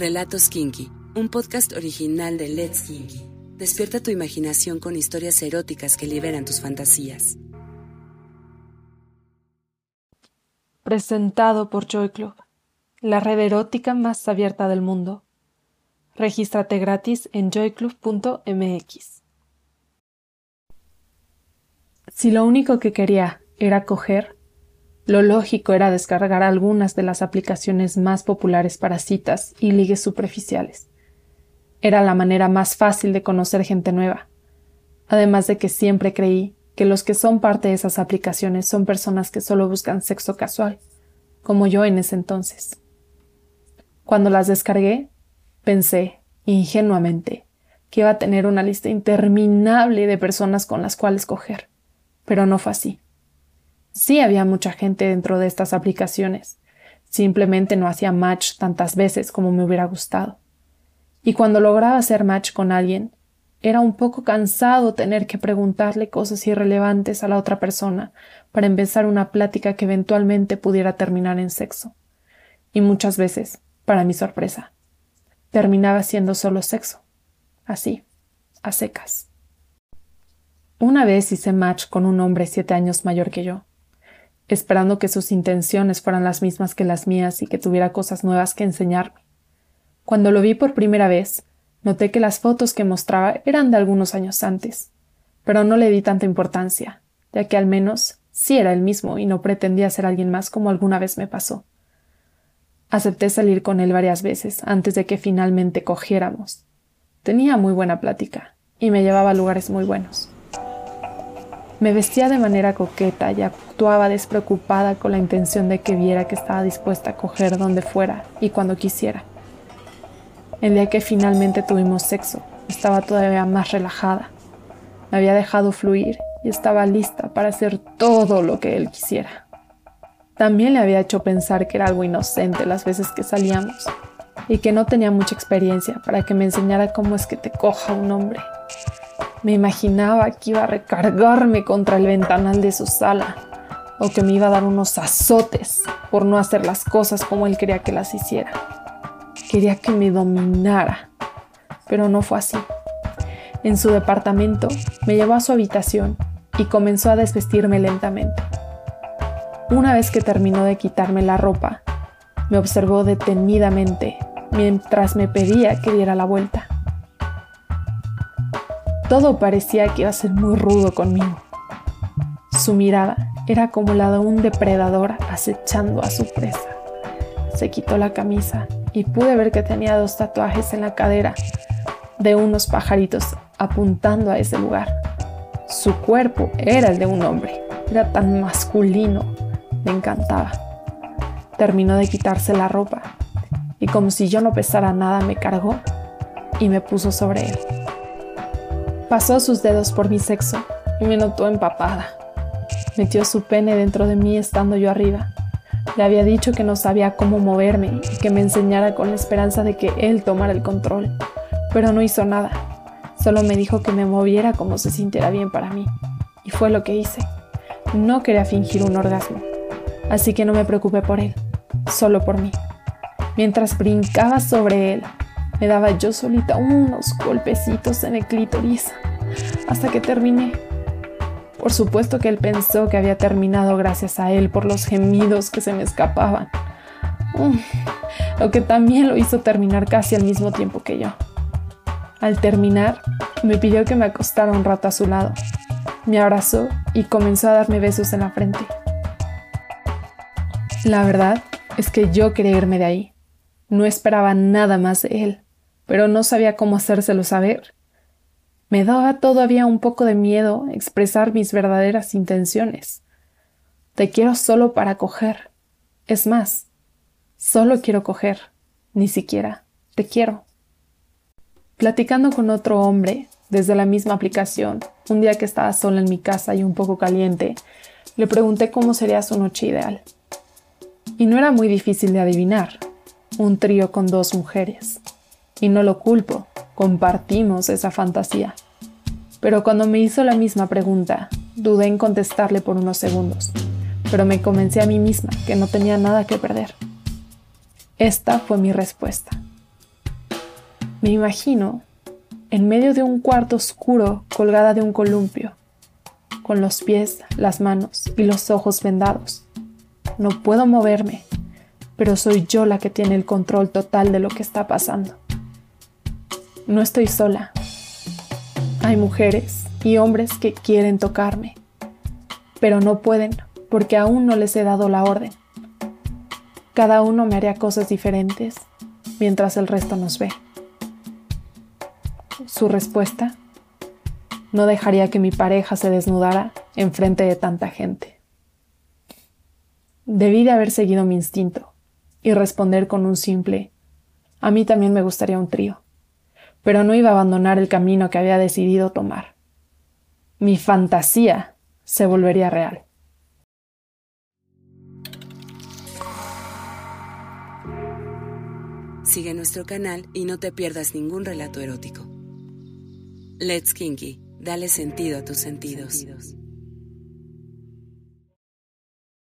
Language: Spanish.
Relatos Kinky, un podcast original de Let's Kinky. Despierta tu imaginación con historias eróticas que liberan tus fantasías. Presentado por Joy Club, la red erótica más abierta del mundo. Regístrate gratis en joyclub.mx. Si lo único que quería era coger, lo lógico era descargar algunas de las aplicaciones más populares para citas y ligues superficiales. Era la manera más fácil de conocer gente nueva. Además de que siempre creí que los que son parte de esas aplicaciones son personas que solo buscan sexo casual, como yo en ese entonces. Cuando las descargué, pensé, ingenuamente, que iba a tener una lista interminable de personas con las cuales coger, pero no fue así. Sí había mucha gente dentro de estas aplicaciones. Simplemente no hacía match tantas veces como me hubiera gustado. Y cuando lograba hacer match con alguien, era un poco cansado tener que preguntarle cosas irrelevantes a la otra persona para empezar una plática que eventualmente pudiera terminar en sexo. Y muchas veces, para mi sorpresa, terminaba siendo solo sexo. Así, a secas. Una vez hice match con un hombre siete años mayor que yo esperando que sus intenciones fueran las mismas que las mías y que tuviera cosas nuevas que enseñarme. Cuando lo vi por primera vez, noté que las fotos que mostraba eran de algunos años antes, pero no le di tanta importancia, ya que al menos sí era el mismo y no pretendía ser alguien más como alguna vez me pasó. Acepté salir con él varias veces antes de que finalmente cogiéramos. Tenía muy buena plática y me llevaba a lugares muy buenos. Me vestía de manera coqueta y actuaba despreocupada con la intención de que viera que estaba dispuesta a coger donde fuera y cuando quisiera. El día que finalmente tuvimos sexo, estaba todavía más relajada. Me había dejado fluir y estaba lista para hacer todo lo que él quisiera. También le había hecho pensar que era algo inocente las veces que salíamos y que no tenía mucha experiencia para que me enseñara cómo es que te coja un hombre. Me imaginaba que iba a recargarme contra el ventanal de su sala o que me iba a dar unos azotes por no hacer las cosas como él quería que las hiciera. Quería que me dominara, pero no fue así. En su departamento me llevó a su habitación y comenzó a desvestirme lentamente. Una vez que terminó de quitarme la ropa, me observó detenidamente mientras me pedía que diera la vuelta. Todo parecía que iba a ser muy rudo conmigo. Su mirada era como la de un depredador acechando a su presa. Se quitó la camisa y pude ver que tenía dos tatuajes en la cadera de unos pajaritos apuntando a ese lugar. Su cuerpo era el de un hombre, era tan masculino, me encantaba. Terminó de quitarse la ropa y como si yo no pesara nada me cargó y me puso sobre él. Pasó sus dedos por mi sexo y me notó empapada. Metió su pene dentro de mí estando yo arriba. Le había dicho que no sabía cómo moverme y que me enseñara con la esperanza de que él tomara el control, pero no hizo nada. Solo me dijo que me moviera como se sintiera bien para mí. Y fue lo que hice. No quería fingir un orgasmo, así que no me preocupé por él, solo por mí. Mientras brincaba sobre él, me daba yo solita unos golpecitos en el clítoris hasta que terminé. Por supuesto que él pensó que había terminado gracias a él por los gemidos que se me escapaban. Mm, lo que también lo hizo terminar casi al mismo tiempo que yo. Al terminar, me pidió que me acostara un rato a su lado. Me abrazó y comenzó a darme besos en la frente. La verdad es que yo quería irme de ahí. No esperaba nada más de él pero no sabía cómo hacérselo saber. Me daba todavía un poco de miedo expresar mis verdaderas intenciones. Te quiero solo para coger. Es más, solo quiero coger, ni siquiera te quiero. Platicando con otro hombre desde la misma aplicación, un día que estaba sola en mi casa y un poco caliente, le pregunté cómo sería su noche ideal. Y no era muy difícil de adivinar, un trío con dos mujeres. Y no lo culpo, compartimos esa fantasía. Pero cuando me hizo la misma pregunta, dudé en contestarle por unos segundos, pero me convencí a mí misma que no tenía nada que perder. Esta fue mi respuesta. Me imagino en medio de un cuarto oscuro colgada de un columpio, con los pies, las manos y los ojos vendados. No puedo moverme, pero soy yo la que tiene el control total de lo que está pasando. No estoy sola. Hay mujeres y hombres que quieren tocarme, pero no pueden porque aún no les he dado la orden. Cada uno me haría cosas diferentes mientras el resto nos ve. Su respuesta, no dejaría que mi pareja se desnudara en frente de tanta gente. Debí de haber seguido mi instinto y responder con un simple a mí también me gustaría un trío, pero no iba a abandonar el camino que había decidido tomar. Mi fantasía se volvería real. Sigue nuestro canal y no te pierdas ningún relato erótico. Let's Kinky, dale sentido a tus sentidos.